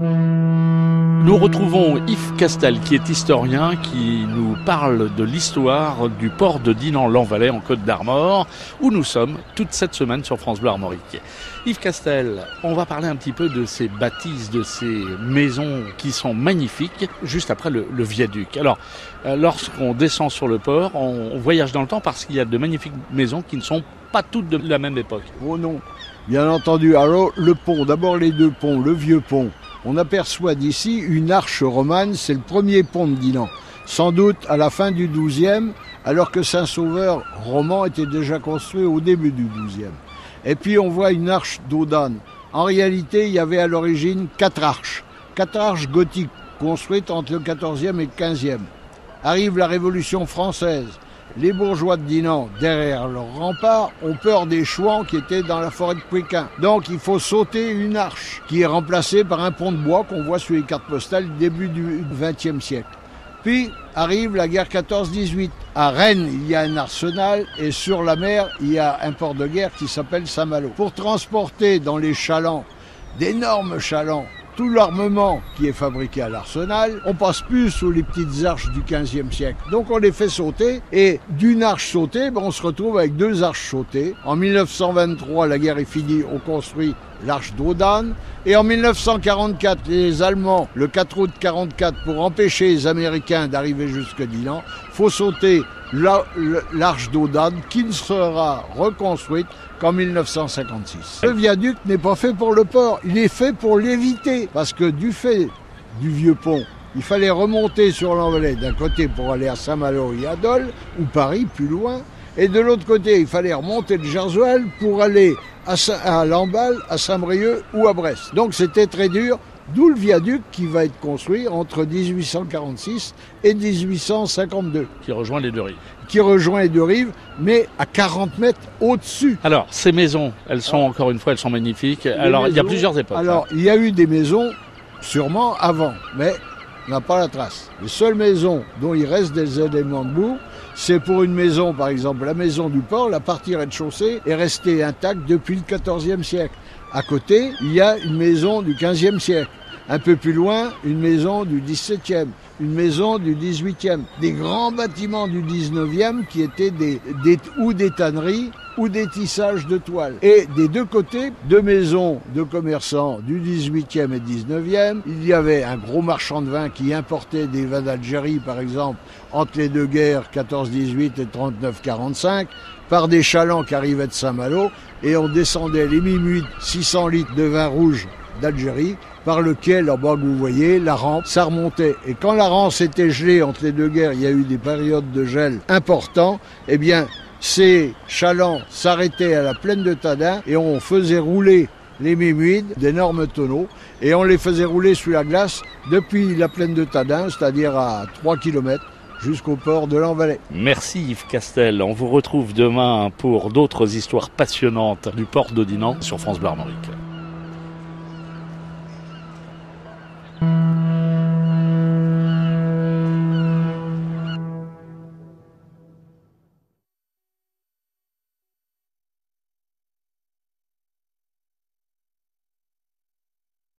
Nous retrouvons Yves Castel, qui est historien, qui nous parle de l'histoire du port de Dinan-Lanvalet en Côte d'Armor, où nous sommes toute cette semaine sur France Bleu Armorique. Yves Castel, on va parler un petit peu de ces bâtisses, de ces maisons qui sont magnifiques, juste après le, viaduc. Alors, euh, lorsqu'on descend sur le port, on voyage dans le temps parce qu'il y a de magnifiques maisons qui ne sont pas toutes de la même époque. Oh non, bien entendu. Alors, le pont, d'abord les deux ponts, le vieux pont. On aperçoit d'ici une arche romane, c'est le premier pont de Dinan. Sans doute à la fin du XIIe, alors que Saint-Sauveur roman était déjà construit au début du XIIe. Et puis on voit une arche d'Audane. En réalité, il y avait à l'origine quatre arches. Quatre arches gothiques construites entre le XIVe et le XVe. Arrive la Révolution française. Les bourgeois de Dinan, derrière leur rempart, ont peur des chouans qui étaient dans la forêt de Pékin. Donc il faut sauter une arche qui est remplacée par un pont de bois qu'on voit sur les cartes postales du début du XXe siècle. Puis arrive la guerre 14-18. À Rennes, il y a un arsenal et sur la mer, il y a un port de guerre qui s'appelle Saint-Malo. Pour transporter dans les chalands, d'énormes chalands, tout l'armement qui est fabriqué à l'arsenal, on passe plus sous les petites arches du 15e siècle. Donc on les fait sauter et d'une arche sautée, ben, on se retrouve avec deux arches sautées. En 1923, la guerre est finie, on construit l'arche d'Audane. Et en 1944, les Allemands, le 4 août 44, pour empêcher les Américains d'arriver jusqu'à Dinan, faut sauter l'arche d'Audane qui ne sera reconstruite qu'en 1956. Le viaduc n'est pas fait pour le port, il est fait pour l'éviter. Parce que du fait du vieux pont, il fallait remonter sur l'envolée d'un côté pour aller à Saint-Malo et à Dole, ou Paris plus loin, et de l'autre côté, il fallait remonter le Gerswell pour aller à Lamballe, à Saint-Brieuc ou à Brest. Donc c'était très dur, d'où le viaduc qui va être construit entre 1846 et 1852, qui rejoint les deux rives. qui rejoint les deux rives, mais à 40 mètres au-dessus. Alors, ces maisons, elles sont encore une fois, elles sont magnifiques. Alors, il y a plusieurs époques. Alors, il y a eu des maisons, sûrement avant, mais on n'a pas la trace. Les seules maisons dont il reste des éléments de boue, c'est pour une maison, par exemple, la maison du port, la partie rez-de-chaussée est restée intacte depuis le XIVe siècle. À côté, il y a une maison du XVe siècle. Un peu plus loin, une maison du XVIIe, une maison du XVIIIe. Des grands bâtiments du XIXe qui étaient des, des- ou des tanneries ou des tissages de toile. Et des deux côtés, deux maisons de commerçants du 18e et 19e. Il y avait un gros marchand de vin qui importait des vins d'Algérie, par exemple, entre les deux guerres 14-18 et 39-45, par des chalands qui arrivaient de Saint-Malo, et on descendait les minuit 600 litres de vin rouge d'Algérie, par lequel, en bas que vous voyez, la rampe, ça remontait. Et quand la rampe était gelée entre les deux guerres, il y a eu des périodes de gel importants, eh bien, ces chalands s'arrêtaient à la plaine de Tadin et on faisait rouler les mémuides, d'énormes tonneaux, et on les faisait rouler sous la glace depuis la plaine de Tadin, c'est-à-dire à 3 km, jusqu'au port de l'Envalais. Merci Yves Castel. On vous retrouve demain pour d'autres histoires passionnantes du port d'Odinan sur France Armorique.